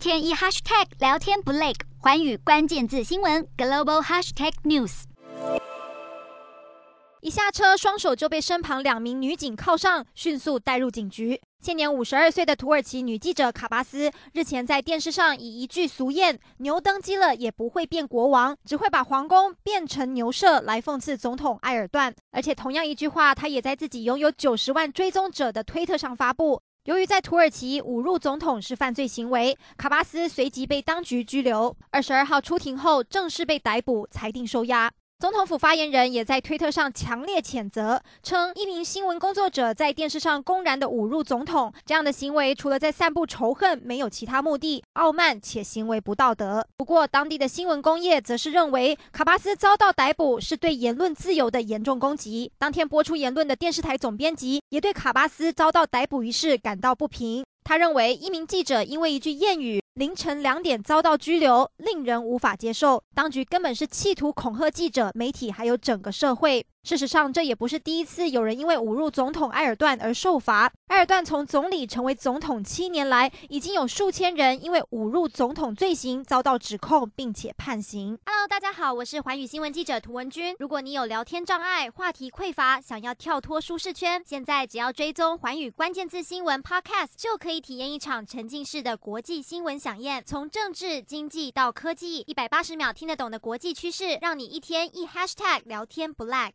天一 hashtag 聊天不累，寰宇关键字新闻 global hashtag news。一下车，双手就被身旁两名女警铐上，迅速带入警局。现年五十二岁的土耳其女记者卡巴斯日前在电视上以一句俗谚“牛登基了也不会变国王，只会把皇宫变成牛舍”来讽刺总统埃尔段。而且同样一句话，她也在自己拥有九十万追踪者的推特上发布。由于在土耳其侮辱总统是犯罪行为，卡巴斯随即被当局拘留。二十二号出庭后正式被逮捕，裁定收押。总统府发言人也在推特上强烈谴责，称一名新闻工作者在电视上公然的侮辱总统，这样的行为除了在散布仇恨，没有其他目的，傲慢且行为不道德。不过，当地的新闻工业则是认为卡巴斯遭到逮捕是对言论自由的严重攻击。当天播出言论的电视台总编辑也对卡巴斯遭到逮捕一事感到不平。他认为一名记者因为一句谚语，凌晨两点遭到拘留，令人无法接受。当局根本是企图恐吓记者、媒体，还有整个社会。事实上，这也不是第一次有人因为侮辱总统埃尔段而受罚。埃尔段从总理成为总统七年来，已经有数千人因为侮辱总统罪行遭到指控，并且判刑。Hello，大家好，我是寰宇新闻记者涂文君。如果你有聊天障碍、话题匮乏，想要跳脱舒适圈，现在只要追踪寰宇关键字新闻 Podcast，就可以体验一场沉浸式的国际新闻饗宴。从政治、经济到科技，一百八十秒听得懂的国际趋势，让你一天一 Hashtag 聊天不 lag。